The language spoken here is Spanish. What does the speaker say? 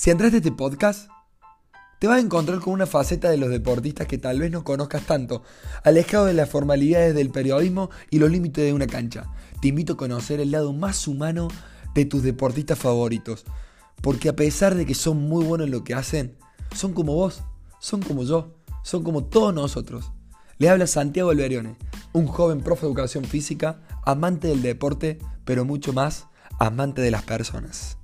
Si entraste a este podcast, te vas a encontrar con una faceta de los deportistas que tal vez no conozcas tanto, alejado de las formalidades del periodismo y los límites de una cancha. Te invito a conocer el lado más humano de tus deportistas favoritos, porque a pesar de que son muy buenos en lo que hacen, son como vos, son como yo, son como todos nosotros. Le habla Santiago Alberione, un joven profe de educación física, amante del deporte, pero mucho más amante de las personas.